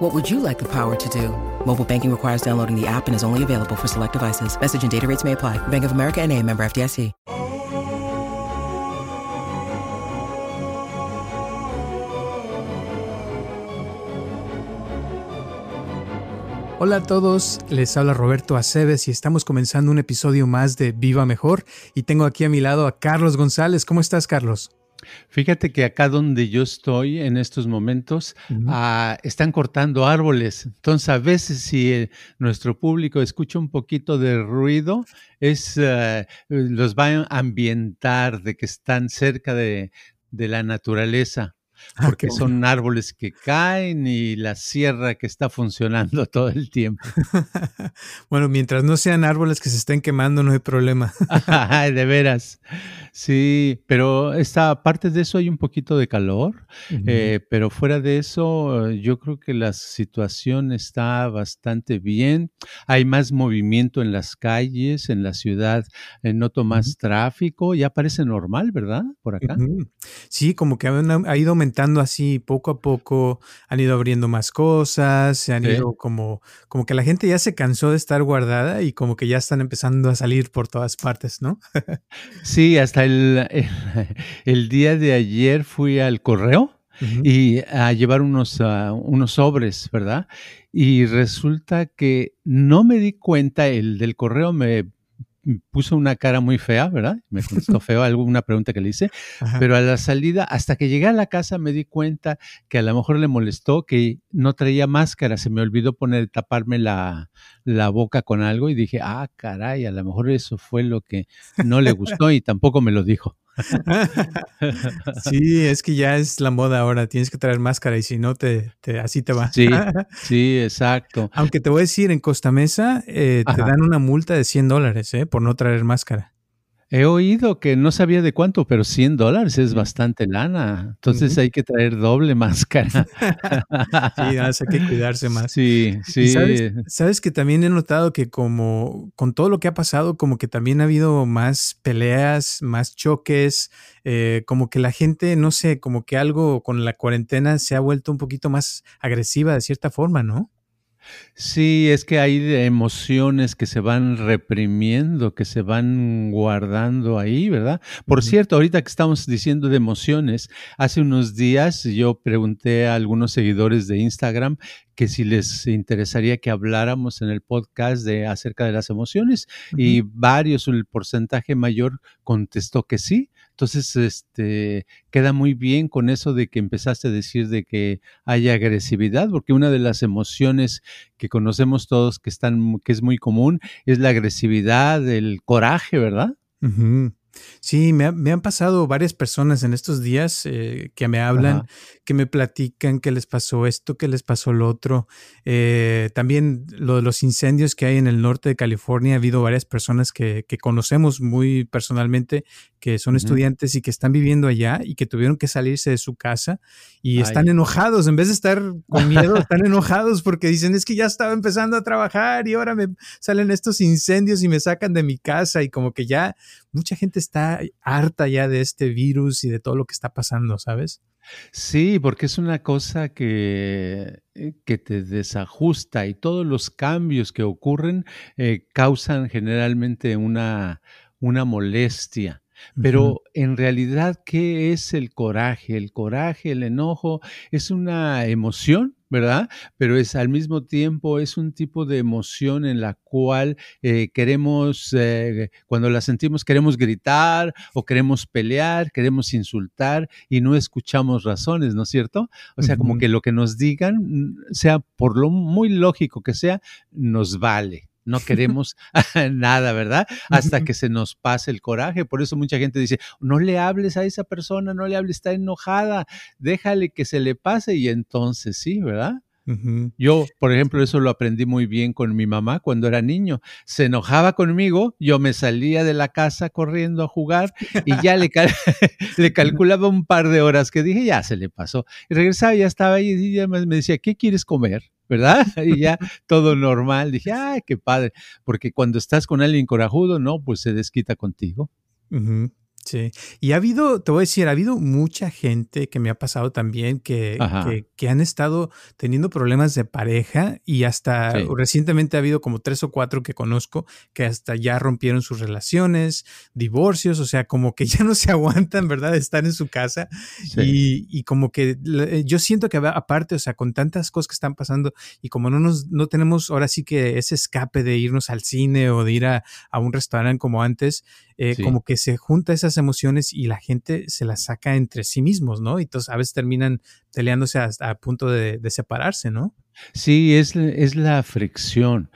What would you like the power to do? Mobile banking requires downloading the app and is only available for select devices. Message and data rates may apply. Bank of America and a member FDIC. Hola a todos, les habla Roberto Aceves y estamos comenzando un episodio más de Viva Mejor y tengo aquí a mi lado a Carlos González. ¿Cómo estás, Carlos? Fíjate que acá donde yo estoy en estos momentos uh, están cortando árboles. Entonces, a veces si eh, nuestro público escucha un poquito de ruido, es uh, los va a ambientar de que están cerca de, de la naturaleza. Ah, porque ah, son árboles que caen y la sierra que está funcionando todo el tiempo. bueno, mientras no sean árboles que se estén quemando, no hay problema. de veras. Sí, pero esta, aparte de eso hay un poquito de calor, uh -huh. eh, pero fuera de eso yo creo que la situación está bastante bien. Hay más movimiento en las calles, en la ciudad, eh, noto más uh -huh. tráfico, ya parece normal, ¿verdad? Por acá. Uh -huh. Sí, como que ha, ha ido aumentando así poco a poco, han ido abriendo más cosas, se han sí. ido como, como que la gente ya se cansó de estar guardada y como que ya están empezando a salir por todas partes, ¿no? sí, hasta el, el, el, día de ayer fui al correo uh -huh. y a llevar unos, uh, unos sobres, ¿verdad? Y resulta que no me di cuenta, el del correo me puso una cara muy fea, ¿verdad? Me contestó feo alguna pregunta que le hice, Ajá. pero a la salida, hasta que llegué a la casa me di cuenta que a lo mejor le molestó que no traía máscara, se me olvidó poner, taparme la, la boca con algo y dije, ah, caray, a lo mejor eso fue lo que no le gustó y tampoco me lo dijo. Sí, es que ya es la moda ahora, tienes que traer máscara y si no, te, te así te va. Sí, sí, exacto. Aunque te voy a decir, en Costa Mesa eh, te dan una multa de 100 dólares eh, por no traer máscara. He oído que no sabía de cuánto, pero 100 dólares es bastante lana. Entonces uh -huh. hay que traer doble máscara. sí, hay que cuidarse más. Sí, sí. Sabes, sabes, que también he notado que como con todo lo que ha pasado, como que también ha habido más peleas, más choques, eh, como que la gente, no sé, como que algo con la cuarentena se ha vuelto un poquito más agresiva de cierta forma, ¿no? Sí, es que hay emociones que se van reprimiendo, que se van guardando ahí, ¿verdad? Por uh -huh. cierto, ahorita que estamos diciendo de emociones, hace unos días yo pregunté a algunos seguidores de Instagram que si les interesaría que habláramos en el podcast de acerca de las emociones uh -huh. y varios, el porcentaje mayor contestó que sí. Entonces, este, queda muy bien con eso de que empezaste a decir de que hay agresividad, porque una de las emociones que conocemos todos que están, que es muy común, es la agresividad, el coraje, ¿verdad? Sí, me, ha, me, han pasado varias personas en estos días eh, que me hablan, Ajá. que me platican que les pasó esto, que les pasó lo otro. Eh, también lo de los incendios que hay en el norte de California, ha habido varias personas que, que conocemos muy personalmente, que son uh -huh. estudiantes y que están viviendo allá y que tuvieron que salirse de su casa y Ay. están enojados. En vez de estar con miedo, están enojados porque dicen, es que ya estaba empezando a trabajar y ahora me salen estos incendios y me sacan de mi casa y como que ya mucha gente está harta ya de este virus y de todo lo que está pasando, ¿sabes? Sí, porque es una cosa que, eh, que te desajusta y todos los cambios que ocurren eh, causan generalmente una, una molestia. Pero uh -huh. en realidad, ¿qué es el coraje? El coraje, el enojo, es una emoción ¿verdad? Pero es al mismo tiempo es un tipo de emoción en la cual eh, queremos, eh, cuando la sentimos, queremos gritar o queremos pelear, queremos insultar y no escuchamos razones, ¿no es cierto? O sea, uh -huh. como que lo que nos digan, sea por lo muy lógico que sea, nos vale no queremos nada, ¿verdad? Hasta que se nos pase el coraje. Por eso mucha gente dice, no le hables a esa persona, no le hables, está enojada, déjale que se le pase y entonces sí, ¿verdad? Yo, por ejemplo, eso lo aprendí muy bien con mi mamá cuando era niño. Se enojaba conmigo, yo me salía de la casa corriendo a jugar y ya le, le calculaba un par de horas que dije, ya se le pasó. Y regresaba, ya estaba ahí y ya me decía, ¿qué quieres comer? ¿verdad? Y ya todo normal. Dije, ay, qué padre. Porque cuando estás con alguien corajudo, no, pues se desquita contigo. Sí, y ha habido, te voy a decir, ha habido mucha gente que me ha pasado también que, que, han estado teniendo problemas de pareja y hasta recientemente ha habido como tres o cuatro que conozco que hasta ya rompieron sus relaciones, divorcios, o sea, como que ya no se aguantan, ¿verdad? Estar en su casa y, y, como que yo siento que aparte, o sea, con tantas cosas que están pasando y como no nos, no tenemos ahora sí que ese escape de irnos al cine o de ir a, a un restaurante como antes, eh, como que se junta emociones y la gente se las saca entre sí mismos, ¿no? Y entonces a veces terminan peleándose hasta a punto de, separarse, ¿no? Sí, es, es la fricción,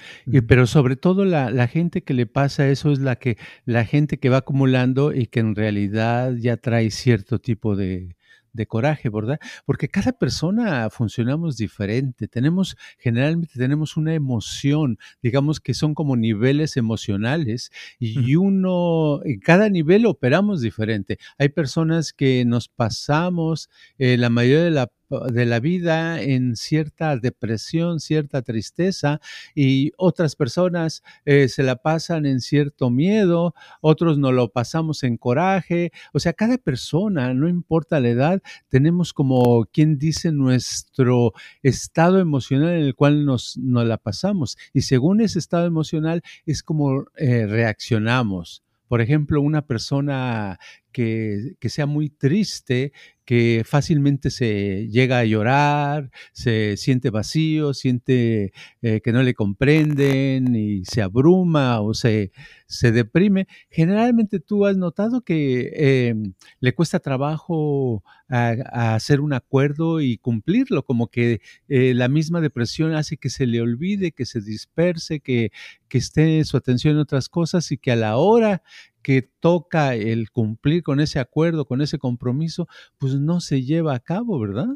pero sobre todo la, la, gente que le pasa eso es la que la gente que va acumulando y que en realidad ya trae cierto tipo de, de coraje, ¿verdad? Porque cada persona funcionamos diferente, tenemos, generalmente tenemos una emoción, digamos que son como niveles emocionales y uno, en cada nivel operamos diferente. Hay personas que nos pasamos eh, la mayoría de la de la vida en cierta depresión, cierta tristeza y otras personas eh, se la pasan en cierto miedo, otros no lo pasamos en coraje. O sea, cada persona, no importa la edad, tenemos como quien dice nuestro estado emocional en el cual nos, nos la pasamos y según ese estado emocional es como eh, reaccionamos. Por ejemplo, una persona que, sea muy triste, que fácilmente se llega a llorar, se siente vacío, siente eh, que no le comprenden y se abruma o se, se deprime. Generalmente tú has notado que em, le cuesta trabajo a, hacer un acuerdo y cumplirlo, como que eh, la misma depresión hace que se le olvide, que se disperse, que, que esté su atención en otras cosas y que a la hora que toca el cumplir con ese acuerdo, con ese compromiso, pues no se lleva a cabo, ¿verdad?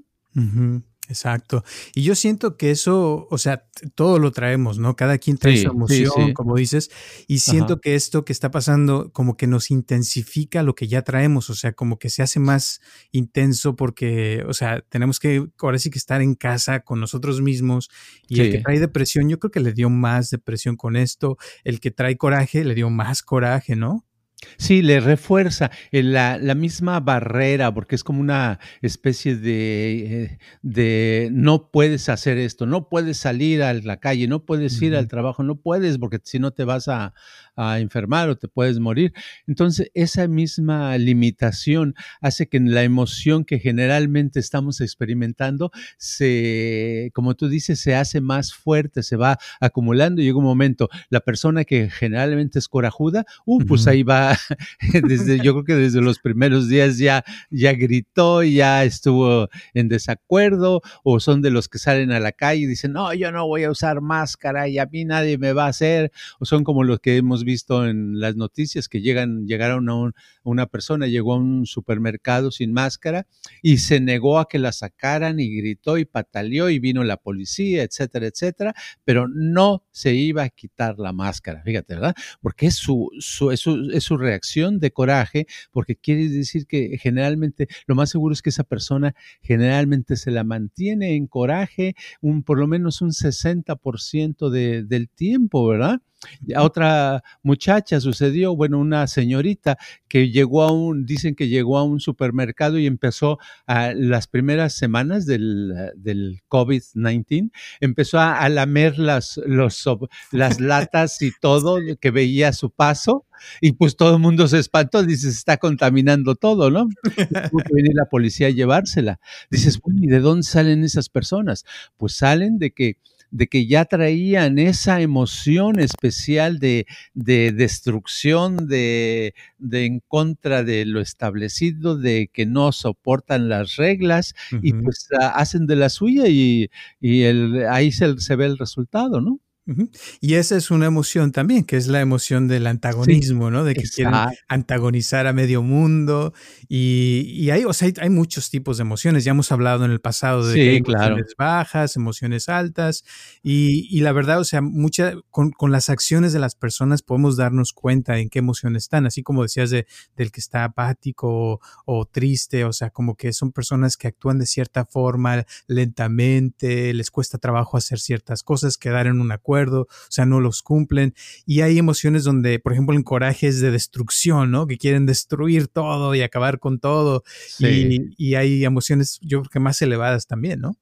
Exacto. Y yo siento que eso, o sea, todo lo traemos, ¿no? Cada quien trae su emoción, como dices, y siento que esto que está pasando como que nos intensifica lo que ya traemos, o sea, como que se hace más intenso porque, o sea, tenemos que ahora sí que estar en casa con nosotros mismos y el que trae depresión, yo creo que le dio más depresión con esto, el que trae coraje le dio más coraje, ¿no? Sí, le refuerza eh, la, la, misma barrera, porque es como una especie de, eh, de, no puedes hacer esto, no puedes salir a la calle, no puedes ir al trabajo, no puedes, porque si no te vas a, a enfermar o te puedes morir. Entonces, esa misma limitación hace que la emoción que generalmente estamos experimentando se, como tú dices, se hace más fuerte, se va acumulando llega un momento, la persona que generalmente es corajuda, uh, pues ahí va, desde, yo creo que desde los primeros días ya, ya gritó, ya estuvo en desacuerdo, o son de los que salen a la calle y dicen, no, yo no voy a usar máscara y a mí nadie me va a hacer, o son como los que hemos visto en las noticias que llegan, llegaron a una persona, llegó a un supermercado sin máscara y se negó a que la sacaran y gritó y pataleó y vino la policía, etcétera, etcétera, pero no se iba a quitar la máscara, fíjate, ¿verdad? Porque es su, su, es su, es su reacción de coraje, porque quiere decir que generalmente lo más seguro es que esa persona generalmente se la mantiene en coraje un, por lo menos un 60% de, del tiempo, ¿verdad? A otra muchacha sucedió, bueno, una señorita que llegó a un, dicen que llegó a un supermercado y empezó a las primeras semanas del, del COVID-19, empezó a, lamer las, los, las latas y todo que veía a su paso. Y pues todo el mundo se espantó, dice, se está contaminando todo, ¿no? Tuvo que venir la policía a llevársela. Dices, bueno, ¿y de dónde salen esas personas? Pues salen de que de que ya traían esa emoción especial de, destrucción, de, en contra de lo establecido, de que no soportan las reglas y pues hacen de la suya y, y el, ahí se, se ve el resultado, ¿no? Y esa es una emoción también, que es la emoción del antagonismo, ¿no? De que quieren antagonizar a medio mundo. Y, hay, o sea, hay, muchos tipos de emociones. Ya hemos hablado en el pasado de que hay emociones bajas, emociones altas. Y, la verdad, o sea, mucha, con, las acciones de las personas podemos darnos cuenta en qué emoción están. Así como decías de, del que está apático o, triste, o sea, como que son personas que actúan de cierta forma, lentamente, les cuesta trabajo hacer ciertas cosas, quedar en un acuerdo o sea, no los cumplen. Y hay emociones donde, por ejemplo, el coraje es de destrucción, ¿no? Que quieren destruir todo y acabar con todo. Y, y hay emociones, yo creo que más elevadas también, ¿no?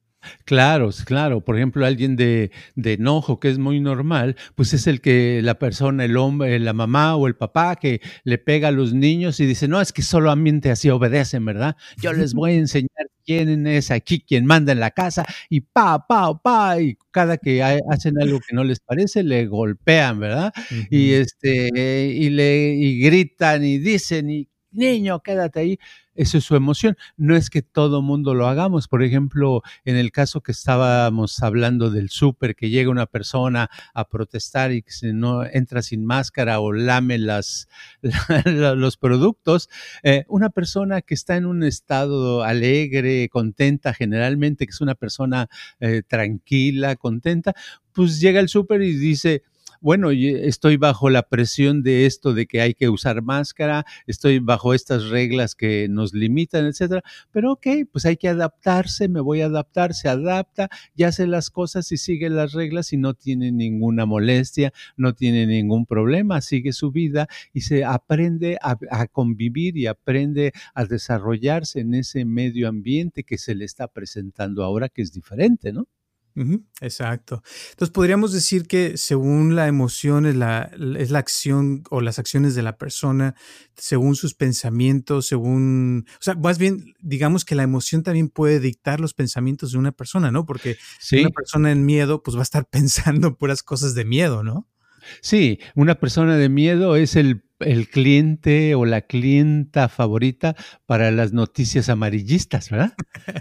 Claro, claro. Por ejemplo, alguien de, de, enojo, que es muy normal, pues es el que la persona, el hombre, la mamá o el papá que le pega a los niños y dice, no, es que solamente así obedecen, ¿verdad? Yo les voy a enseñar quién es aquí quien manda en la casa y pa, pa, pa, y cada que hacen algo que no les parece, le golpean, ¿verdad? Y este, y le, y gritan y dicen, y niño, quédate ahí. Eso es su emoción. No es que todo mundo lo hagamos. Por ejemplo, en el caso que estábamos hablando del súper, que llega una persona a protestar y que no entra sin máscara o lame las, los productos, eh, una persona que está en un estado alegre, contenta, generalmente, que es una persona eh, tranquila, contenta, pues llega al súper y dice, bueno, estoy bajo la presión de esto de que hay que usar máscara, estoy bajo estas reglas que nos limitan, etcétera, pero ok, pues hay que adaptarse, me voy a adaptar, se adapta, ya hace las cosas y sigue las reglas y no tiene ninguna molestia, no tiene ningún problema, sigue su vida y se aprende a, a convivir y aprende a desarrollarse en ese medio ambiente que se le está presentando ahora, que es diferente, ¿no? Exacto. Entonces podríamos decir que según la emoción es la, es la acción o las acciones de la persona, según sus pensamientos, según, o sea, más bien digamos que la emoción también puede dictar los pensamientos de una persona, ¿no? Porque una persona en miedo pues va a estar pensando puras cosas de miedo, ¿no? Sí, una persona de miedo es el el cliente o la clienta favorita para las noticias amarillistas, ¿verdad?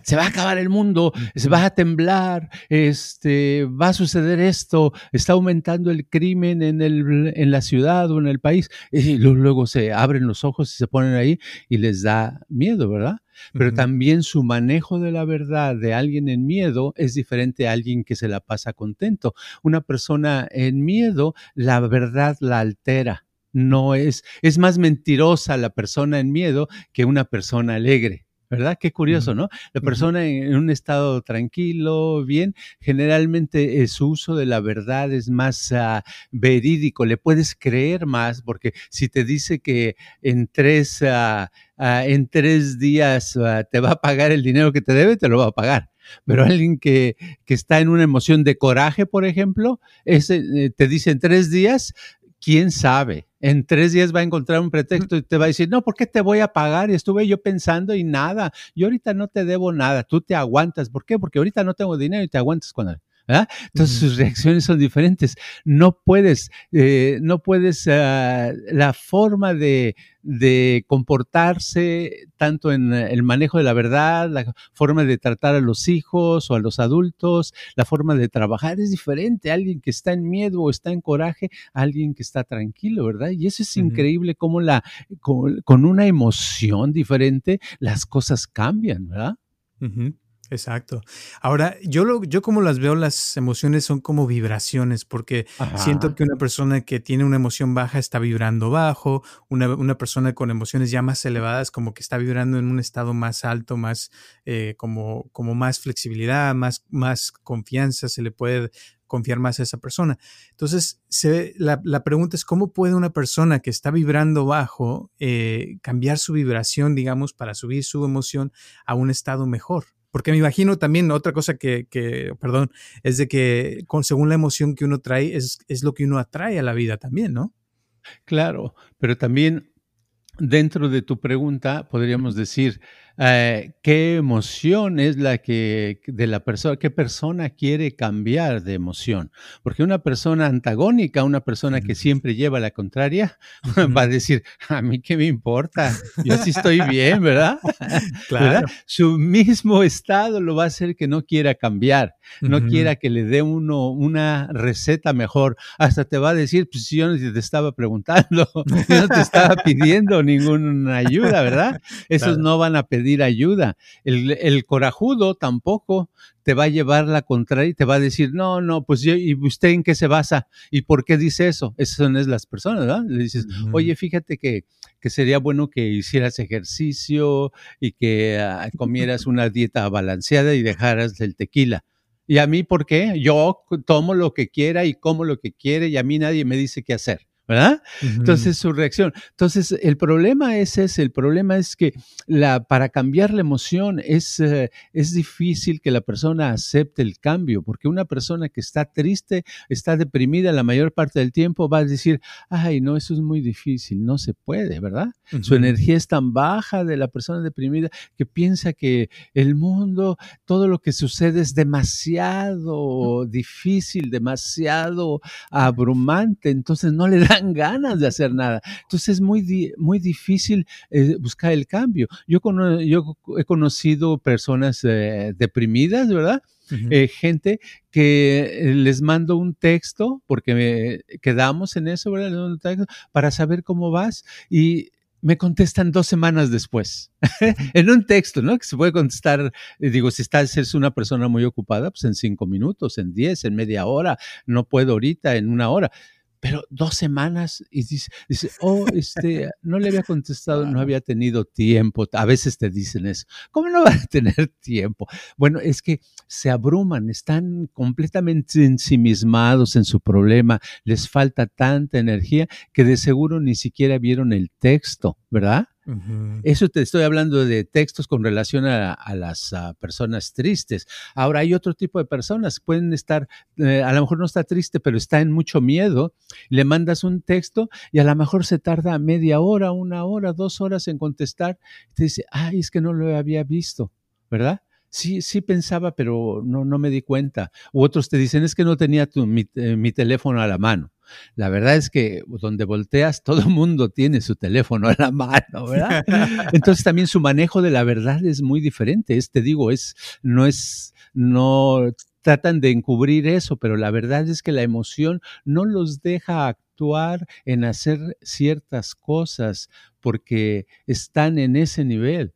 Se va a acabar el mundo, se va a temblar, este, va a suceder esto, está aumentando el crimen en, el, en la ciudad o en el país, y luego se abren los ojos y se ponen ahí y les da miedo, ¿verdad? Pero también su manejo de la verdad de alguien en miedo es diferente a alguien que se la pasa contento. Una persona en miedo, la verdad la altera no es, es más mentirosa la persona en miedo que una persona alegre. ¿Verdad? Qué curioso, ¿no? La persona en un estado tranquilo, bien, generalmente eh, su uso de la verdad es más ah, verídico, le puedes creer más, porque si te dice que en tres, ah, ah, en tres días te va a pagar el dinero que te debe, te lo va a pagar. Pero alguien que, que está en una emoción de coraje, por ejemplo, ese, eh, te dice en tres días, quién sabe. En tres días va a encontrar un pretexto y te va a decir, no, ¿por qué te voy a pagar? Y estuve yo pensando y nada, yo ahorita no te debo nada, tú te aguantas. ¿Por qué? Porque ahorita no tengo dinero y te aguantas con él. Entonces sus reacciones son diferentes. No puedes, eh, no puedes, ah, la forma de, comportarse tanto en el manejo de la verdad, la forma de tratar a los hijos o a los adultos, la forma de trabajar es diferente. Alguien que está en miedo o está en coraje, alguien que está tranquilo, ¿verdad? Y eso es increíble cómo la, con, una emoción diferente las cosas cambian, ¿verdad? Exacto. Ahora, yo lo, yo como las veo, las emociones son como vibraciones, porque siento que una persona que tiene una emoción baja está vibrando bajo, una, una, persona con emociones ya más elevadas como que está vibrando en un estado más alto, más eh, como, como más flexibilidad, más, más confianza, se le puede confiar más a esa persona. Entonces, se, la, la, pregunta es, ¿cómo puede una persona que está vibrando bajo eh, cambiar su vibración, digamos, para subir su emoción a un estado mejor? Porque me imagino también otra cosa que, perdón, es de que con, según la emoción que uno trae, es, es lo que uno atrae a la vida también, ¿no? Claro, pero también dentro de tu pregunta podríamos decir, eh, qué emoción es la que de la persona, qué persona quiere cambiar de emoción. Porque una persona antagónica, una persona que siempre lleva la contraria, va a decir, a mí qué me importa, yo sí estoy bien, ¿verdad? Claro. Su mismo estado lo va a hacer que no quiera cambiar, no quiera que le dé uno una receta mejor. Hasta te va a decir, pues yo no te estaba preguntando, yo no te estaba pidiendo ninguna ayuda, ¿verdad? Esos no van a pedir ayuda. El, corajudo tampoco te va a llevar la contraria y te va a decir, no, no, pues yo, ¿y usted en qué se basa? ¿Y por qué dice eso? Esas son las personas, ¿verdad? Le dices, oye, fíjate que, que, sería bueno que hicieras ejercicio y que ah, comieras una dieta balanceada y dejaras el tequila. ¿Y a mí por qué? Yo tomo lo que quiera y como lo que quiere y a mí nadie me dice qué hacer. ¿Verdad? Entonces su reacción. Entonces el problema es ese, el problema es que la, para cambiar la emoción es, eh, es difícil que la persona acepte el cambio, porque una persona que está triste, está deprimida la mayor parte del tiempo va a decir, ay, no, eso es muy difícil, no se puede, ¿verdad? Su energía es tan baja de la persona deprimida que piensa que el mundo, todo lo que sucede es demasiado difícil, demasiado abrumante, entonces no le da ganas de hacer nada. Entonces es muy, muy difícil eh, buscar el cambio. Yo, yo he conocido personas eh, deprimidas, ¿verdad? Eh, gente que les mando un texto, porque quedamos en eso, ¿verdad? Para saber cómo vas y me contestan dos semanas después, en un texto, ¿no? Que se puede contestar, digo, si estás, es una persona muy ocupada, pues en cinco minutos, en diez, en media hora, no puedo ahorita, en una hora pero dos semanas y dice, dice, oh, este, no le había contestado, no había tenido tiempo. A veces te dicen eso. ¿Cómo no va a tener tiempo? Bueno, es que se abruman, están completamente ensimismados en su problema, les falta tanta energía que de seguro ni siquiera vieron el texto, ¿verdad? Eso te estoy hablando de textos con relación a, las personas tristes. Ahora hay otro tipo de personas, pueden estar, eh, a lo mejor no está triste, pero está en mucho miedo. Le mandas un texto y a lo mejor se tarda media hora, una hora, dos horas en contestar. Te dice, ay, es que no lo había visto, ¿verdad? Sí, sí pensaba, pero no, no me di cuenta. U otros te dicen, es que no tenía tu, mi eh, teléfono a la mano. La verdad es que donde volteas, todo el mundo tiene su teléfono a la mano, ¿verdad? Entonces también su manejo de la verdad es muy diferente. Es, te digo, es, no es, no tratan de encubrir eso, pero la verdad es que la emoción no los deja actuar en hacer ciertas cosas porque están en ese nivel.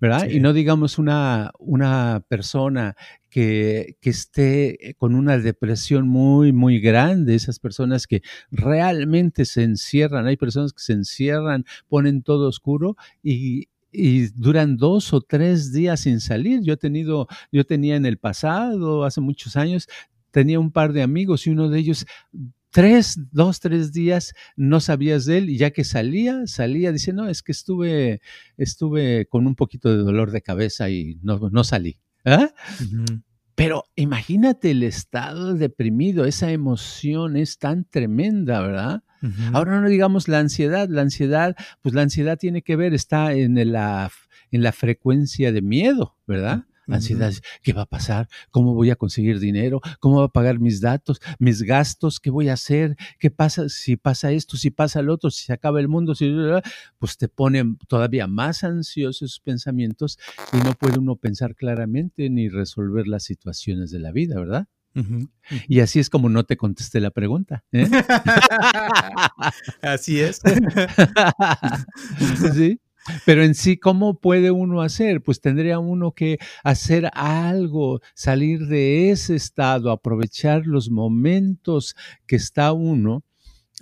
¿Verdad? Y no digamos una, una persona que, que, esté con una depresión muy, muy grande, esas personas que realmente se encierran, hay personas que se encierran, ponen todo oscuro y, y duran dos o tres días sin salir. Yo he tenido, yo tenía en el pasado, hace muchos años, tenía un par de amigos y uno de ellos tres, dos, tres días no sabías de él y ya que salía, salía, dice, no, es que estuve, estuve con un poquito de dolor de cabeza y no, no salí. ¿Ah? Pero imagínate el estado deprimido, esa emoción es tan tremenda, ¿verdad? Ahora no digamos la ansiedad, la ansiedad, pues la ansiedad tiene que ver, está en la, en la frecuencia de miedo, ¿verdad? Ansiedad, ¿qué va a pasar? ¿Cómo voy a conseguir dinero? ¿Cómo va a pagar mis datos, mis gastos? ¿Qué voy a hacer? ¿Qué pasa si pasa esto, si pasa el otro, si se acaba el mundo? Si... Pues te ponen todavía más ansiosos esos pensamientos y no puede uno pensar claramente ni resolver las situaciones de la vida, ¿verdad? Y así es como no te contesté la pregunta. ¿eh? así es. sí. Pero en sí, ¿cómo puede uno hacer? Pues tendría uno que hacer algo, salir de ese estado, aprovechar los momentos que está uno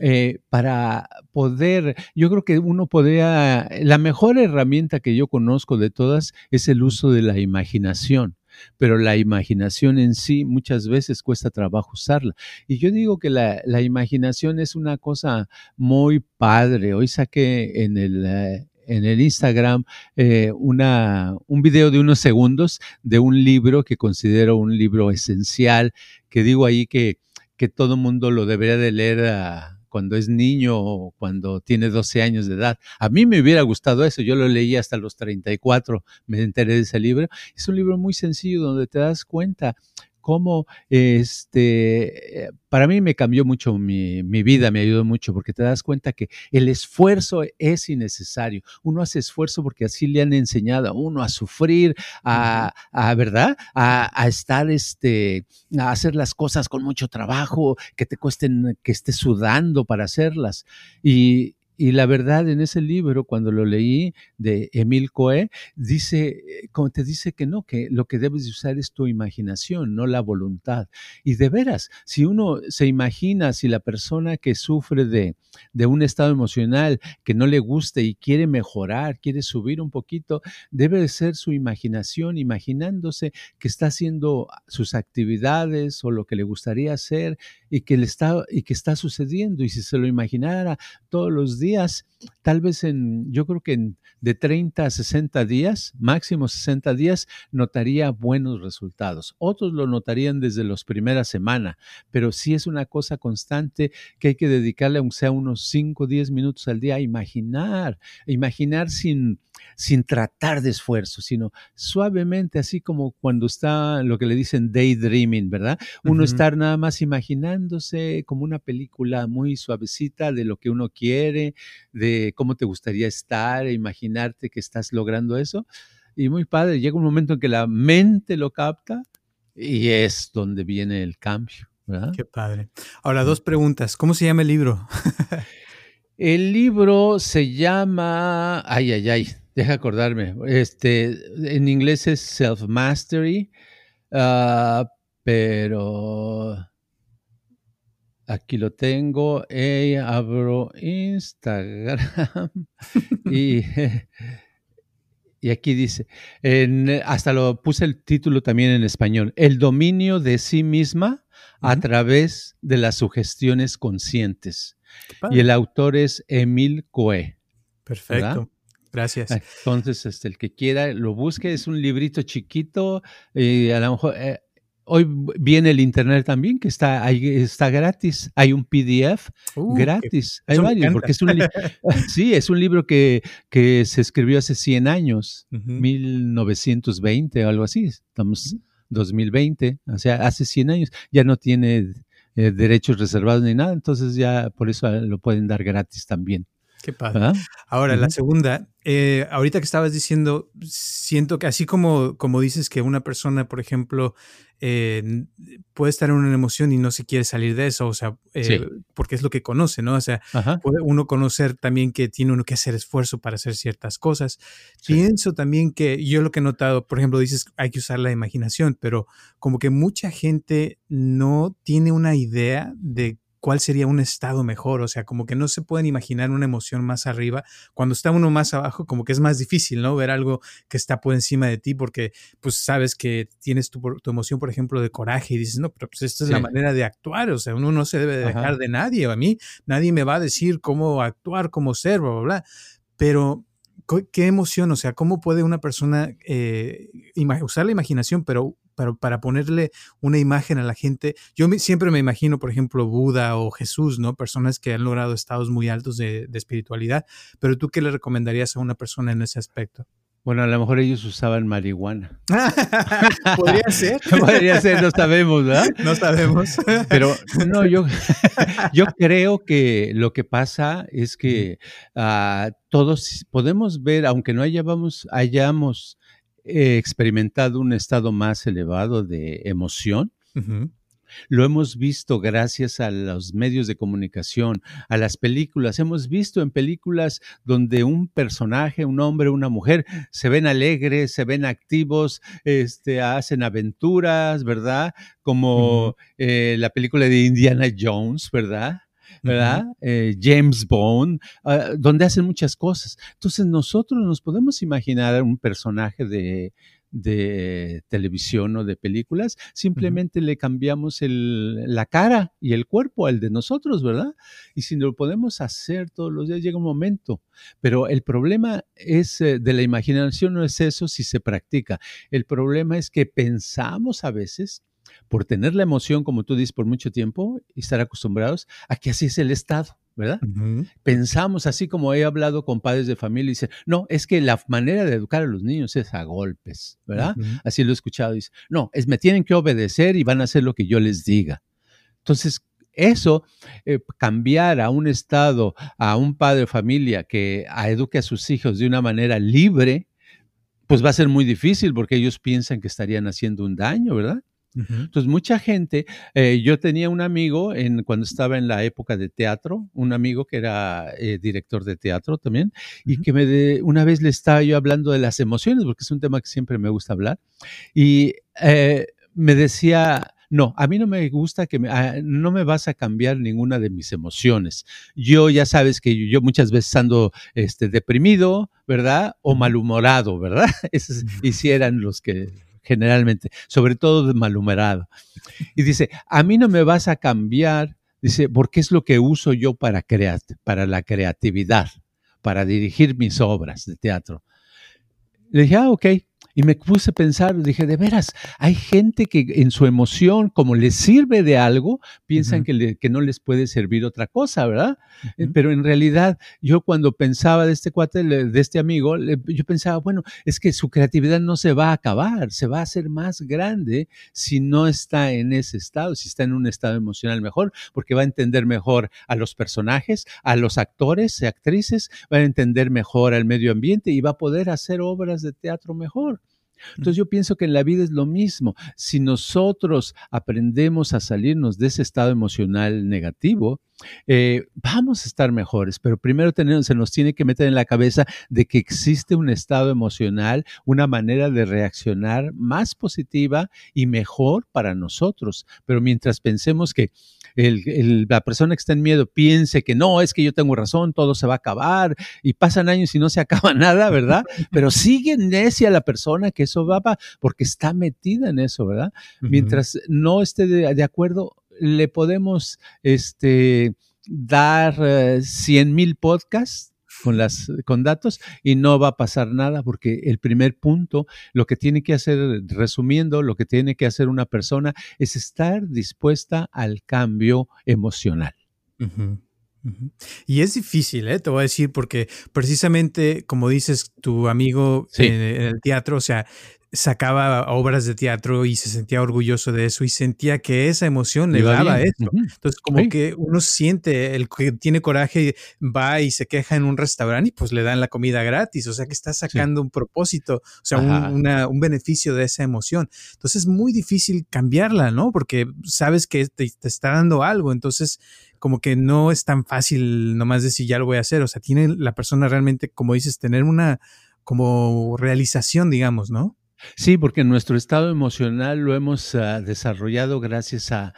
eh, para poder, yo creo que uno podría, la mejor herramienta que yo conozco de todas es el uso de la imaginación pero la imaginación en sí muchas veces cuesta trabajo usarla. Y yo digo que la, imaginación es una cosa muy padre. Hoy saqué en el, eh, en el Instagram eh, una, un video de unos segundos de un libro que considero un libro esencial, que digo ahí que, que todo mundo lo debería de leer. Ah, cuando es niño o cuando tiene 12 años de edad. A mí me hubiera gustado eso, yo lo leí hasta los 34, me enteré de ese libro. Es un libro muy sencillo donde te das cuenta cómo este, para mí me cambió mucho mi, vida, me ayudó mucho, porque te das cuenta que el esfuerzo es innecesario. Uno hace esfuerzo porque así le han enseñado a uno a sufrir, a, ¿verdad? A, estar, este, a hacer las cosas con mucho trabajo, que te cuesten, que estés sudando para hacerlas. Y, y la verdad, en ese libro, cuando lo leí de Emil Coe, dice, como te dice que no, que lo que debes usar es tu imaginación, no la voluntad. Y de veras, si uno se imagina, si la persona que sufre de, de un estado emocional que no le guste y quiere mejorar, quiere subir un poquito, debe ser su imaginación, imaginándose que está haciendo sus actividades o lo que le gustaría hacer y que, le está, y que está sucediendo. Y si se lo imaginara todos los días, tal vez en, yo creo que en, de 30 a 60 días, máximo 60 días, notaría buenos resultados. Otros lo notarían desde las primeras semanas, pero sí es una cosa constante que hay que dedicarle, aunque sea unos 5 o 10 minutos al día, a imaginar, imaginar sin, sin tratar de esfuerzo, sino suavemente, así como cuando está lo que le dicen daydreaming, ¿verdad? Uno estar nada más imaginándose como una película muy suavecita de lo que uno quiere, de cómo te gustaría estar, e imaginarte que estás logrando eso. Y muy padre, llega un momento en que la mente lo capta y es donde viene el cambio. ¿verdad? Qué padre. Ahora, dos preguntas. ¿Cómo se llama el libro? el libro se llama, ay, ay, ay, deja acordarme, este, en inglés es Self Mastery, ah, pero Aquí lo tengo. abro Instagram. y, y, aquí dice, hasta lo puse el título también en español, el dominio de sí misma a través de las sugestiones conscientes. Y el autor es Emil Coe. Perfecto. Gracias. Entonces, este, el que quiera lo busque, es un librito chiquito, y a lo mejor eh, Hoy viene el internet también, que está, ahí está gratis. Hay un PDF uh, gratis. Hay varios, porque es un, sí, es un libro que, que, se escribió hace 100 años, 1920 o algo así. Estamos 2020, o sea, hace 100 años. Ya no tiene eh, derechos reservados ni nada, entonces ya por eso lo pueden dar gratis también. Qué padre. Ahora, la segunda, eh, ahorita que estabas diciendo, siento que así como, como dices que una persona, por ejemplo, eh, puede estar en una emoción y no se quiere salir de eso, o sea, eh, porque es lo que conoce, ¿no? O sea, puede uno conocer también que tiene uno que hacer esfuerzo para hacer ciertas cosas. Pienso también que yo lo que he notado, por ejemplo, dices hay que usar la imaginación, pero como que mucha gente no tiene una idea de cuál sería un estado mejor, o sea, como que no se pueden imaginar una emoción más arriba, cuando está uno más abajo, como que es más difícil, ¿no? Ver algo que está por encima de ti, porque pues sabes que tienes tu, emoción, por ejemplo, de coraje y dices, no, pero pues esta es la manera de actuar, o sea, uno no se debe dejar de nadie, a mí nadie me va a decir cómo actuar, cómo ser, bla, bla, bla, pero qué emoción, o sea, cómo puede una persona eh, usar la imaginación, pero para, ponerle una imagen a la gente. Yo siempre me imagino, por ejemplo, Buda o Jesús, ¿no? Personas que han logrado estados muy altos de, espiritualidad, pero tú qué le recomendarías a una persona en ese aspecto? Bueno, a lo mejor ellos usaban marihuana. Podría ser. Podría ser, no sabemos, ¿verdad? No sabemos. Pero no, yo, yo creo que lo que pasa es que uh, todos podemos ver, aunque no hayamos, hayamos experimentado un estado más elevado de emoción. Lo hemos visto gracias a los medios de comunicación, a las películas. Hemos visto en películas donde un personaje, un hombre, una mujer, se ven alegres, se ven activos, este, hacen aventuras, ¿verdad? Como eh, la película de Indiana Jones, ¿verdad? ¿Verdad? Eh, James Bond, ah, donde hacen muchas cosas. Entonces nosotros nos podemos imaginar un personaje de, televisión o de películas, simplemente le cambiamos la cara y el cuerpo al de nosotros, ¿verdad? Y si lo podemos hacer todos los días, llega un momento. Pero el problema es eh, de la imaginación no es eso si se practica. El problema es que pensamos a veces por tener la emoción, como tú dices, por mucho tiempo y estar acostumbrados a que así es el Estado. ¿verdad? Pensamos así como he hablado con padres de familia y dice, no, es que la manera de educar a los niños es a golpes, ¿verdad? Así lo he escuchado. Dice, no, es me tienen que obedecer y van a hacer lo que yo les diga. Entonces, eso, eh, cambiar a un estado, a un padre de familia que eduque a sus hijos de una manera libre, pues va a ser muy difícil porque ellos piensan que estarían haciendo un daño, ¿verdad? Entonces, mucha gente, eh, yo tenía un amigo en, cuando estaba en la época de teatro, un amigo que era eh, director de teatro también, y que me una vez le estaba yo hablando de las emociones, porque es un tema que siempre me gusta hablar, y eh, me decía, no, a mí no me gusta que me, ah, no me vas a cambiar ninguna de mis emociones. Yo ya sabes que yo muchas veces ando este, deprimido, ¿verdad? O malhumorado, ¿verdad? Esos hicieran los que generalmente, sobre todo de malhumorado. Y dice, a mí no me vas a cambiar, dice, porque es lo que uso yo para, crear, para la creatividad, para dirigir mis obras de teatro. Le dije, ah, ok, y me puse a pensar, dije, de veras, hay gente que en su emoción, como les sirve de algo, piensan que, que, no les puede servir otra cosa, ¿verdad? Eh, pero en realidad, yo cuando pensaba de este cuate, de este amigo, yo pensaba, bueno, es que su creatividad no se va a acabar, se va a hacer más grande si no está en ese estado, si está en un estado emocional mejor, porque va a entender mejor a los personajes, a los actores y actrices, va a entender mejor al medio ambiente y va a poder hacer obras de teatro mejor. Entonces yo pienso que en la vida es lo mismo. Si nosotros aprendemos a salirnos de ese estado emocional negativo, eh, vamos a estar mejores, pero primero tenemos, se nos tiene que meter en la cabeza de que existe un estado emocional, una manera de reaccionar más positiva y mejor para nosotros. Pero mientras pensemos que la persona que está en miedo piense que no, es que yo tengo razón, todo se va a acabar y pasan años y no se acaba nada, ¿verdad? Pero sigue necia la persona que eso va porque está metida en eso, ¿verdad? Mientras no esté de, acuerdo, le podemos este, dar 100 eh, mil podcasts con, las, con datos y no va a pasar nada porque el primer punto, lo que tiene que hacer, resumiendo, lo que tiene que hacer una persona es estar dispuesta al cambio emocional. Y es difícil, ¿eh? te voy a decir, porque precisamente, como dices, tu amigo en, el teatro, o sea, sacaba obras de teatro y se sentía orgulloso de eso y sentía que esa emoción le daba eso. Entonces, como que uno siente, el que tiene coraje va y se queja en un restaurante y pues le dan la comida gratis, o sea que está sacando un propósito, o sea, un, beneficio de esa emoción. Entonces, es muy difícil cambiarla, ¿no? Porque sabes que te, te está dando algo, entonces como que no es tan fácil nomás decir ya lo voy a hacer, o sea, tiene la persona realmente, como dices, tener una como realización, digamos, ¿no? Sí, porque nuestro estado emocional lo hemos ah, desarrollado gracias a,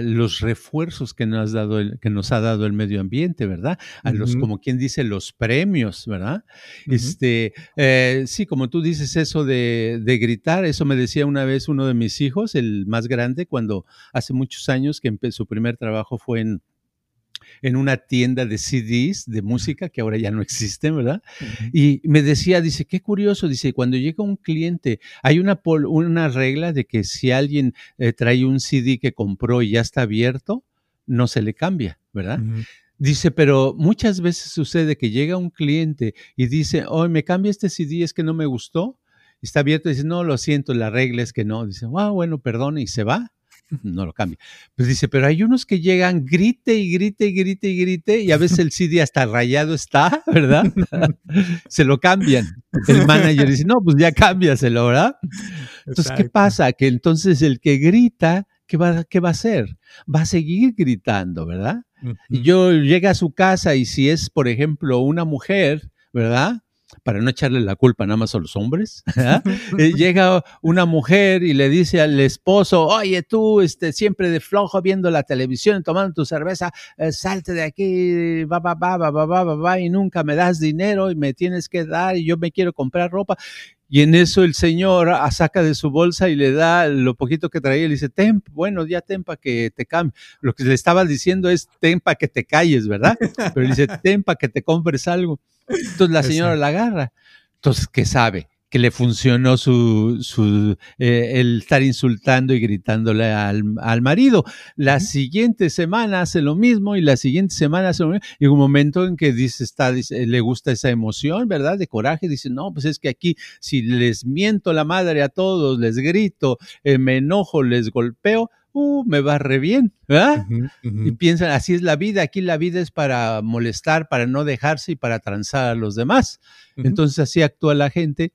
los refuerzos que nos, ha dado el, que nos ha dado el medio ambiente, ¿verdad? A los, como quien dice, los premios, ¿verdad? Este, eh, sí, como tú dices eso de, de, gritar, eso me decía una vez uno de mis hijos, el más grande, cuando hace muchos años que su primer trabajo fue en en una tienda de CDs de música que ahora ya no existen, ¿verdad? Y me decía, dice, qué curioso, dice, cuando llega un cliente, hay una, una regla de que si alguien eh, trae un CD que compró y ya está abierto, no se le cambia, ¿verdad? Dice, pero muchas veces sucede que llega un cliente y dice, oh, me cambia este CD, es que no me gustó. Está abierto y dice, no, lo siento, la regla es que no. Dice, ah, bueno, perdone, y se va no lo cambia. Pues dice, pero hay unos que llegan, grite y grite y grite y grite, y a veces el CD hasta rayado está, ¿verdad? Se lo cambian. El manager dice, no, pues ya cámbiaselo, ¿verdad? Entonces, ¿qué pasa? Que entonces el que grita, ¿qué va, qué va a hacer? Va a seguir gritando, ¿verdad? Y yo llega a su casa y si es, por ejemplo, una mujer, ¿verdad? para no echarle la culpa nada más a los hombres, ¿ah? llega una mujer y le dice al esposo, oye tú, este, siempre de flojo viendo la televisión, tomando tu cerveza, eh, salte de aquí, va, va, va, va, va, va, va, y nunca me das dinero y me tienes que dar y yo me quiero comprar ropa. Y en eso el señor saca de su bolsa y le da lo poquito que traía y le dice, ten, bueno, ya ten para que te cambie. Lo que le estaba diciendo es, ten que te calles, ¿verdad? Pero le dice, ten que te compres algo. Entonces la señora la agarra. Entonces, ¿qué sabe? que le funcionó su, su eh, el estar insultando y gritándole al, al marido. La siguiente semana hace lo mismo y la siguiente semana hace lo mismo. Y un momento en que dice, está, dice, le gusta esa emoción, ¿verdad? De coraje, dice, no, pues es que aquí si les miento la madre a todos, les grito, eh, me enojo, les golpeo, uh, me va re bien, ¿verdad? Y piensan, así es la vida, aquí la vida es para molestar, para no dejarse y para transar a los demás. Entonces así actúa la gente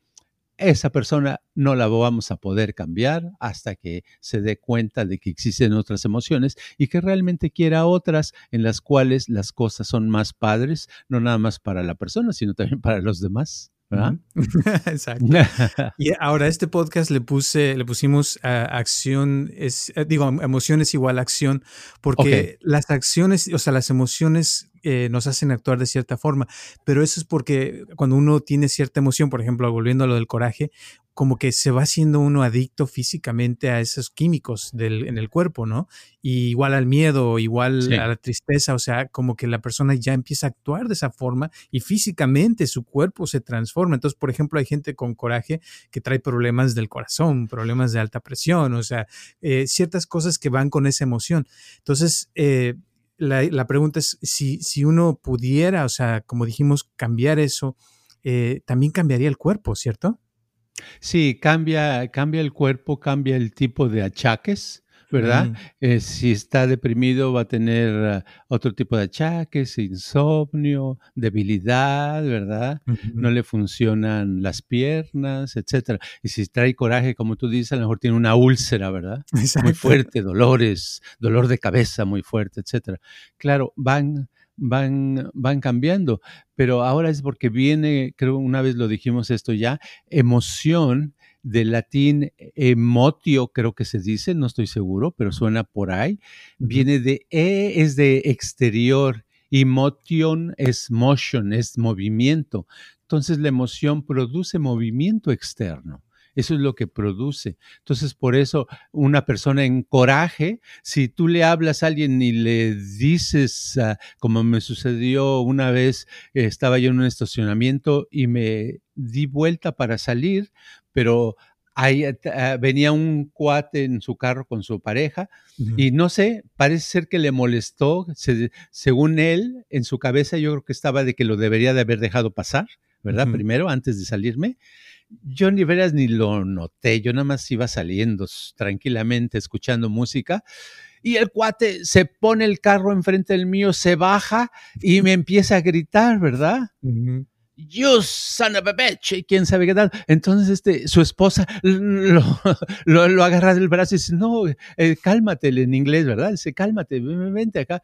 esa persona no la vamos a poder cambiar hasta que se dé cuenta de que existen otras emociones y que realmente quiera otras en las cuales las cosas son más padres, no nada más para la persona, sino también para los demás. Exacto. y ahora este podcast le puse, le pusimos acción, es, eh, digo, emociones igual acción, porque las acciones, o sea, las emociones eh, nos hacen actuar de cierta forma, pero eso es porque cuando uno tiene cierta emoción, por ejemplo, volviendo a lo del coraje, como que se va haciendo uno adicto físicamente a esos químicos del, en el cuerpo, ¿no? Y igual al miedo, igual a la tristeza, o sea, como que la persona ya empieza a actuar de esa forma y físicamente su cuerpo se transforma. Entonces, por ejemplo, hay gente con coraje que trae problemas del corazón, problemas de alta presión, o sea, eh, ciertas cosas que van con esa emoción. Entonces, eh, la, pregunta es si, si uno pudiera, o sea, como dijimos, cambiar eso, eh, también cambiaría el cuerpo, ¿cierto? Sí, cambia, cambia el cuerpo, cambia el tipo de achaques. ¿verdad? Eh, si está deprimido va a tener ah, otro tipo de achaques, insomnio, debilidad, ¿verdad? No le funcionan las piernas, etcétera. Y si trae coraje, como tú dices, a lo mejor tiene una úlcera, ¿verdad? Muy fuerte, dolores, dolor de cabeza muy fuerte, etcétera. Claro, van van, van cambiando, pero ahora es porque viene, creo una vez lo dijimos esto ya, emoción del latín emotio, creo que se dice, no estoy seguro, pero suena por ahí. Viene de E, es de exterior, y motion es motion, es movimiento. Entonces la emoción produce movimiento externo. Eso es lo que produce. Entonces, por eso una persona en coraje, si tú le hablas a alguien y le dices, ah, como me sucedió una vez, estaba yo en un estacionamiento y me di vuelta para salir, pero ahí ah, venía un cuate en su carro con su pareja y no sé, parece ser que le molestó, según él, en su cabeza yo creo que estaba de que lo debería de haber dejado pasar, ¿verdad? Primero, antes de salirme. Yo ni veras ni lo noté, yo nada más iba saliendo tranquilamente escuchando música y el cuate se pone el carro enfrente del mío, se baja y me empieza a gritar, ¿verdad? You son of a bitch, y quién sabe qué tal. Entonces, este, su esposa lo, lo, agarra del brazo y dice, no, eh, cálmate en inglés, ¿verdad? Dice, cálmate, vente acá.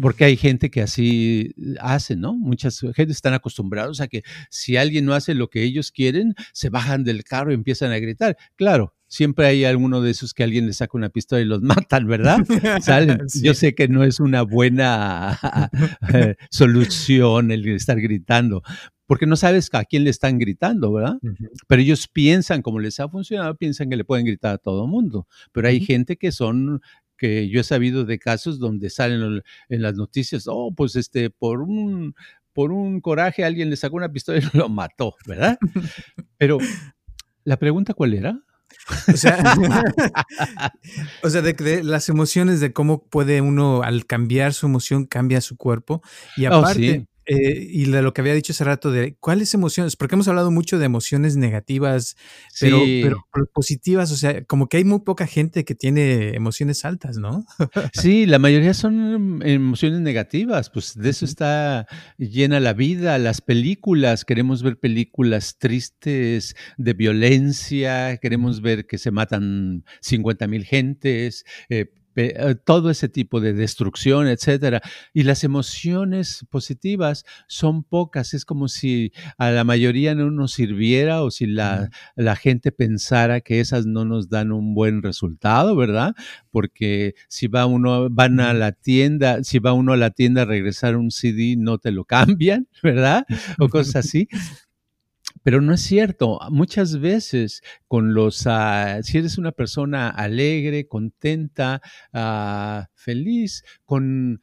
Porque hay gente que así hace, ¿no? Muchas gente están acostumbrados a que si alguien no hace lo que ellos quieren, se bajan del carro y empiezan a gritar. Claro, siempre hay alguno de esos que alguien le saca una pistola y los matan, ¿verdad? Salen. Yo sé que no es una buena eh, solución el estar gritando, porque no sabes a quién le están gritando, ¿verdad? Pero ellos piensan, como les ha funcionado, piensan que le pueden gritar a todo mundo. Pero hay gente que son que yo he sabido de casos donde salen en las noticias, oh, pues este, por un, por un coraje alguien le sacó una pistola y lo mató, ¿verdad? Pero la pregunta cuál era? O sea, o sea de, las emociones, de cómo puede uno, al cambiar su emoción, cambia su cuerpo. Y oh, aparte, eh, y de lo que había dicho hace rato de cuáles emociones, porque hemos hablado mucho de emociones negativas, pero, pero, positivas, o sea, como que hay muy poca gente que tiene emociones altas, ¿no? sí, la mayoría son emociones negativas, pues de eso está llena la vida, las películas, queremos ver películas tristes de violencia, queremos ver que se matan 50 mil gentes, eh, todo ese tipo de destrucción, etcétera. Y las emociones positivas son pocas. Es como si a la mayoría no nos sirviera o si la, la gente pensara que esas no nos dan un buen resultado, ¿verdad? Porque si va uno, van a la tienda, si va uno a la tienda a regresar un CD, no te lo cambian, ¿verdad? O cosas así. Pero no es cierto. Muchas veces con los, ah, si eres una persona alegre, contenta, ah, feliz, con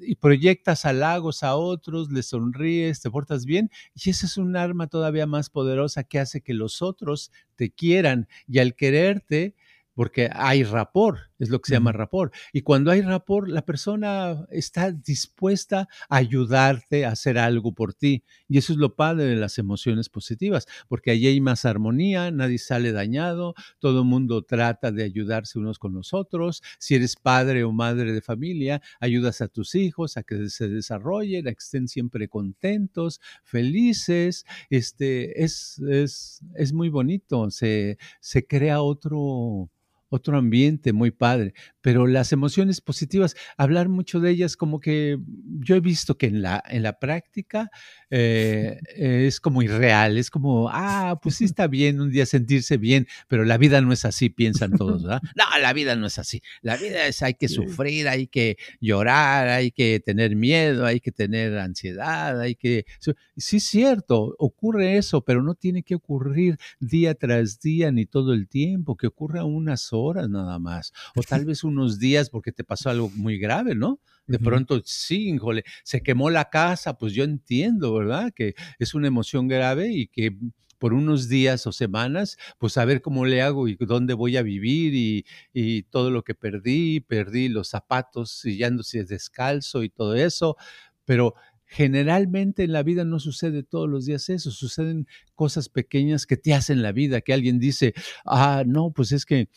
y proyectas halagos a otros, les sonríes, te portas bien, y esa es un arma todavía más poderosa que hace que los otros te quieran y al quererte, porque hay rapor, es lo que se llama rapor. Y cuando hay rapor, la persona está dispuesta a ayudarte a hacer algo por ti. Y eso es lo padre de las emociones positivas, porque allí hay más armonía, nadie sale dañado, todo el mundo trata de ayudarse unos con los otros. Si eres padre o madre de familia, ayudas a tus hijos a que se desarrollen, a que estén siempre contentos, felices. Este, es, es, es muy bonito, se, se crea otro otro ambiente muy padre. Pero las emociones positivas, hablar mucho de ellas, como que yo he visto que en la, en la práctica eh, es como irreal, es como, ah, pues sí está bien un día sentirse bien, pero la vida no es así, piensan todos, ¿verdad? No, la vida no es así. La vida es, hay que sufrir, hay que llorar, hay que tener miedo, hay que tener ansiedad, hay que... Sí es cierto, ocurre eso, pero no tiene que ocurrir día tras día ni todo el tiempo, que ocurra unas horas nada más, o tal vez unos días porque te pasó algo muy grave, ¿no? De pronto, sí, híjole, se quemó la casa, pues yo entiendo, ¿verdad? Que es una emoción grave y que por unos días o semanas, pues a ver cómo le hago y dónde voy a vivir y, y todo lo que perdí, perdí los zapatos y ya ando descalzo y todo eso, pero generalmente en la vida no sucede todos los días eso, suceden cosas pequeñas que te hacen la vida, que alguien dice, ah, no, pues es que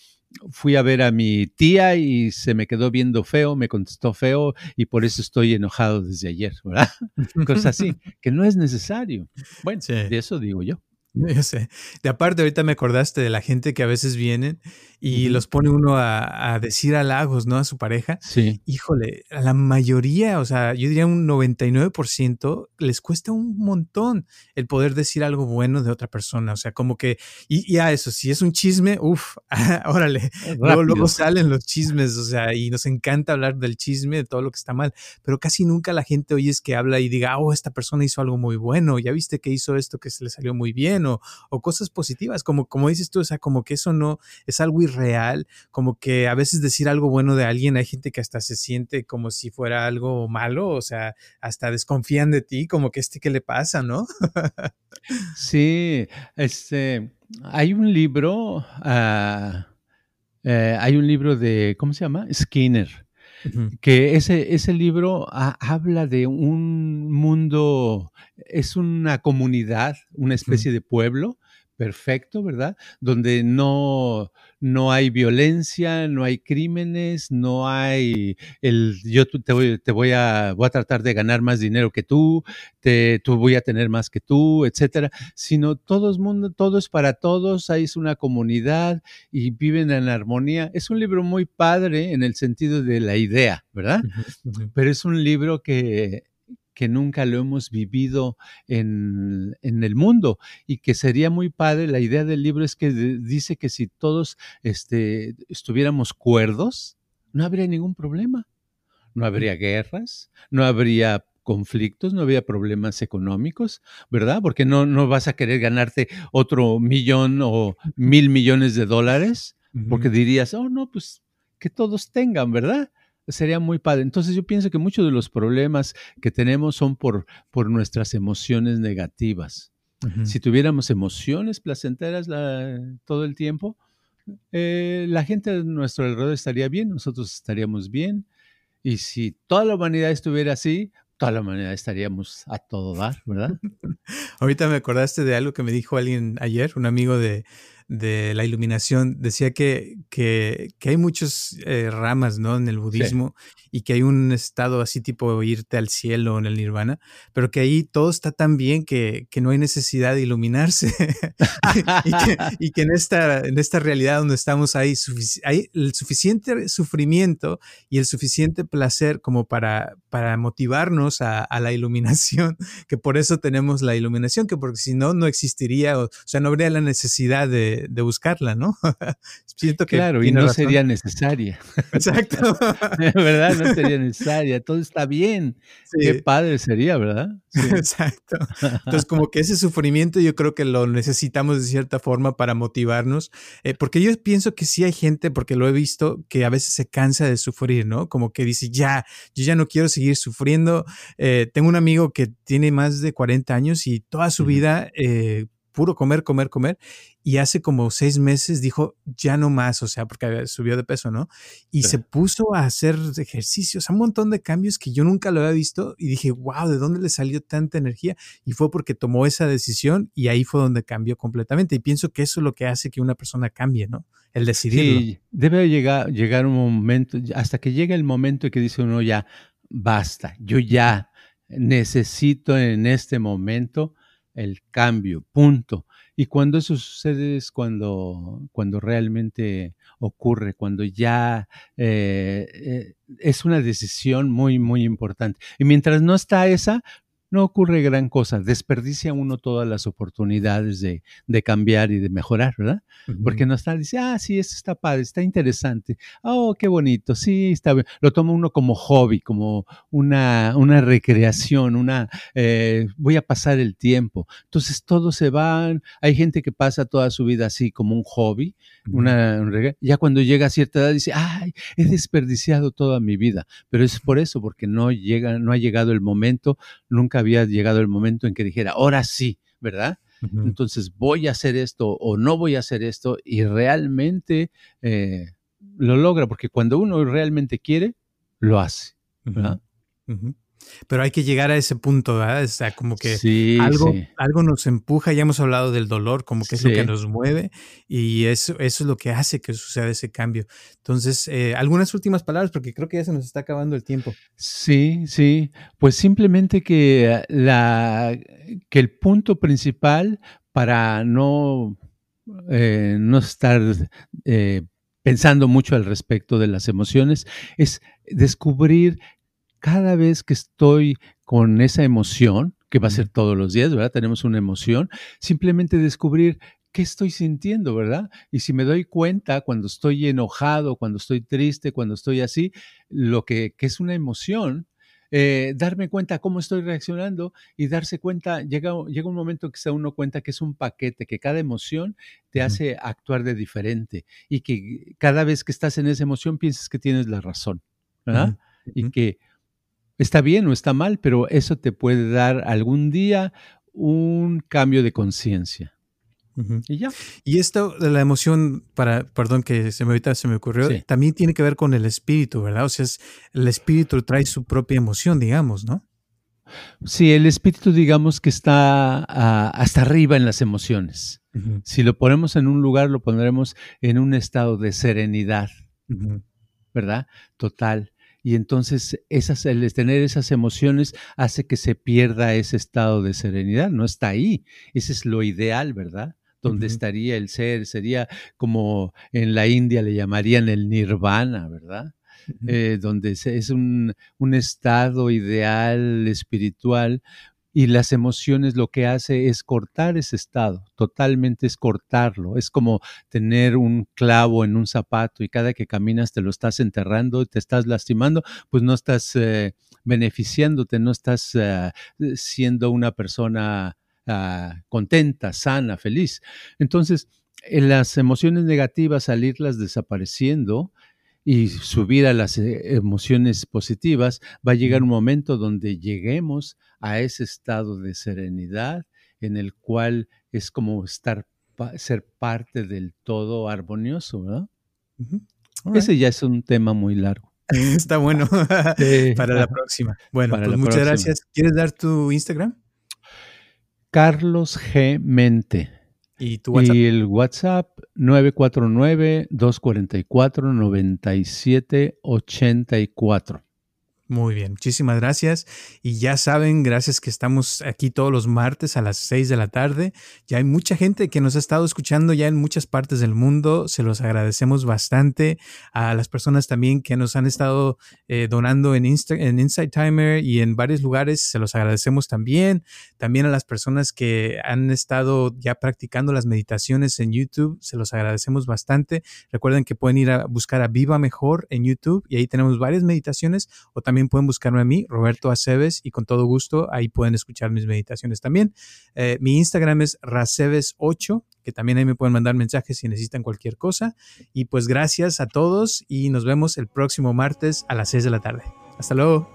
fui a ver a mi tía y se me quedó viendo feo, me contestó feo y por eso estoy enojado desde ayer, ¿verdad? Cosas así, que no es necesario. Bueno, de eso digo yo. Yo sé. De aparte, ahorita me acordaste de la gente que a veces vienen y los pone uno a, decir halagos, ¿no? A su pareja. Sí. Híjole, a la mayoría, o sea, yo diría un 99% les cuesta un montón el poder decir algo bueno de otra persona. O sea, como que, y, a eso, si es un chisme, uff, órale. Luego, luego, salen los chismes, o sea, y nos encanta hablar del chisme, de todo lo que está mal, pero casi nunca la gente oye es que habla y diga, oh, esta persona hizo algo muy bueno, ya viste que hizo esto que se le salió muy bien, o, cosas positivas, como, como dices tú, o sea, como que eso no es algo real, como que a veces decir algo bueno de alguien, hay gente que hasta se siente como si fuera algo malo, o sea, hasta desconfían de ti, como que este que le pasa, ¿no? sí, este, hay un libro, eh, hay un libro de, ¿cómo se llama? Skinner. Que ese, ese libro habla de un mundo, es una comunidad, una especie de pueblo perfecto, ¿verdad? Donde no, no hay violencia, no hay crímenes, no hay el yo te voy, te voy a voy a tratar de ganar más dinero que tú, te tú voy a tener más que tú, etcétera, sino todo es mundo, todo es para todos, hay una comunidad y viven en armonía. Es un libro muy padre en el sentido de la idea, ¿verdad? Pero es un libro que que nunca lo hemos vivido en, el mundo y que sería muy padre. La idea del libro es que dice que si todos este, estuviéramos cuerdos, no habría ningún problema. No habría guerras, no habría conflictos, no habría problemas económicos, ¿verdad? Porque no, no vas a querer ganarte otro millón o mil millones de dólares, porque dirías, oh, no, pues que todos tengan, ¿verdad? Sería muy padre. Entonces yo pienso que muchos de los problemas que tenemos son por, por nuestras emociones negativas. Si tuviéramos emociones placenteras todo el tiempo, eh, la gente de nuestro alrededor estaría bien, nosotros estaríamos bien. Y si toda la humanidad estuviera así, toda la humanidad estaríamos a todo dar, ¿verdad? Ahorita me acordaste de algo que me dijo alguien ayer, un amigo de, de la iluminación, decía que, que, que hay muchas eh, ramas ¿no? en el budismo y que hay un estado así tipo irte al cielo en el nirvana, pero que ahí todo está tan bien que, que no hay necesidad de iluminarse y, que, en, esta, en esta realidad donde estamos hay, hay el suficiente sufrimiento y el suficiente placer como para, para motivarnos a, a, la iluminación, que por eso tenemos la iluminación, que porque si no, no existiría, o, sea, no habría la necesidad de de, buscarla, ¿no? Siento que claro, y no sería necesaria. Exacto. ¿Verdad? No sería necesaria. Todo está bien. Qué padre sería, ¿verdad? Exacto. Entonces, como que ese sufrimiento yo creo que lo necesitamos de cierta forma para motivarnos, eh, porque yo pienso que sí hay gente, porque lo he visto, que a veces se cansa de sufrir, ¿no? Como que dice, ya, yo ya no quiero seguir sufriendo. Eh, tengo un amigo que tiene más de 40 años y toda su vida eh, puro comer, comer, comer. Y hace como seis meses dijo, ya no más, o sea, porque subió de peso, ¿no? Y se puso a hacer ejercicios, un montón de cambios que yo nunca lo había visto y dije, wow, ¿de dónde le salió tanta energía? Y fue porque tomó esa decisión y ahí fue donde cambió completamente. Y pienso que eso es lo que hace que una persona cambie, ¿no? El decidirlo. Sí, debe llegar, llegar un momento, hasta que llegue el momento en que dice uno ya, basta, yo ya necesito en este momento el cambio, punto. Y cuando eso sucede es cuando, cuando realmente ocurre, cuando ya eh, eh, es una decisión muy, muy importante. Y mientras no está esa, no ocurre gran cosa, desperdicia uno todas las oportunidades de, cambiar y de mejorar, ¿verdad? Porque no está, dice, ah, sí, esto está padre, está interesante, oh, qué bonito, sí, está bien. Lo toma uno como hobby, como una, una recreación, una, eh, voy a pasar el tiempo. Entonces todos se van, hay gente que pasa toda su vida así como un hobby, una, ya cuando llega a cierta edad dice, ay, he desperdiciado toda mi vida, pero es por eso, porque no llega, no ha llegado el momento, nunca había llegado el momento en que dijera, ahora sí, ¿verdad? Entonces voy a hacer esto o no voy a hacer esto y realmente eh, lo logra, porque cuando uno realmente quiere, lo hace. ¿verdad? Pero hay que llegar a ese punto, ¿verdad? O sea, como que algo, algo nos empuja, ya hemos hablado del dolor, como que es lo que nos mueve y eso, eso es lo que hace que suceda ese cambio. Entonces, eh, algunas últimas palabras, porque creo que ya se nos está acabando el tiempo. Sí, sí, pues simplemente que, la, que el punto principal para no, eh, no estar... Eh, pensando mucho al respecto de las emociones, es descubrir cada vez que estoy con esa emoción, que va a ser todos los días, ¿verdad? Tenemos una emoción, simplemente descubrir qué estoy sintiendo, ¿verdad? Y si me doy cuenta cuando estoy enojado, cuando estoy triste, cuando estoy así, lo que, es una emoción, eh, darme cuenta cómo estoy reaccionando y darse cuenta, llega, llega un momento que se uno cuenta que es un paquete, que cada emoción te hace actuar de diferente y que cada vez que estás en esa emoción piensas que tienes la razón, ¿verdad? Y que está bien o está mal, pero eso te puede dar algún día un cambio de conciencia. Y ya. Y esto de la emoción, para, perdón que se me ahorita se me ocurrió, también tiene que ver con el espíritu, ¿verdad? O sea, el espíritu trae su propia emoción, digamos, ¿no? Sí, el espíritu, digamos que está ah, hasta arriba en las emociones. Si lo ponemos en un lugar, lo pondremos en un estado de serenidad, ¿verdad? Total. Y entonces esas, el tener esas emociones hace que se pierda ese estado de serenidad. No está ahí. Ese es lo ideal, ¿verdad? Donde estaría el ser. Sería como en la India le llamarían el nirvana, ¿verdad? Eh, donde es un, un, estado ideal espiritual y las emociones lo que hace es cortar ese estado, totalmente es cortarlo. Es como tener un clavo en un zapato y cada que caminas te lo estás enterrando, te estás lastimando, pues no estás eh, beneficiándote, no estás eh, siendo una persona ah, contenta, sana, feliz. Entonces, en las emociones negativas, al irlas desapareciendo, y subir a las eh, emociones positivas, va a llegar un momento donde lleguemos a ese estado de serenidad en el cual es como estar ser parte del todo armonioso, ¿verdad? Ese ya es un tema muy largo. Está bueno para la próxima. Bueno, pues muchas gracias. ¿Quieres dar tu Instagram? Carlos G. Mente. ¿Y tu WhatsApp? Y el WhatsApp 949-244-9784. Muy bien, muchísimas gracias. Y ya saben, gracias que estamos aquí todos los martes a las 6 de la tarde. Ya hay mucha gente que nos ha estado escuchando ya en muchas partes del mundo. Se los agradecemos bastante. A las personas también que nos han estado eh, donando en, en Inside Timer y en varios lugares, se los agradecemos también. También a las personas que han estado ya practicando las meditaciones en YouTube, se los agradecemos bastante. Recuerden que pueden ir a buscar a Viva Mejor en YouTube y ahí tenemos varias meditaciones o también también pueden buscarme a mí, Roberto Aceves, y con todo gusto ahí pueden escuchar mis meditaciones también. Eh, mi Instagram es raceves8, que también ahí me pueden mandar mensajes si necesitan cualquier cosa. Y pues gracias a todos y nos vemos el próximo martes a las 6 de la tarde. Hasta luego.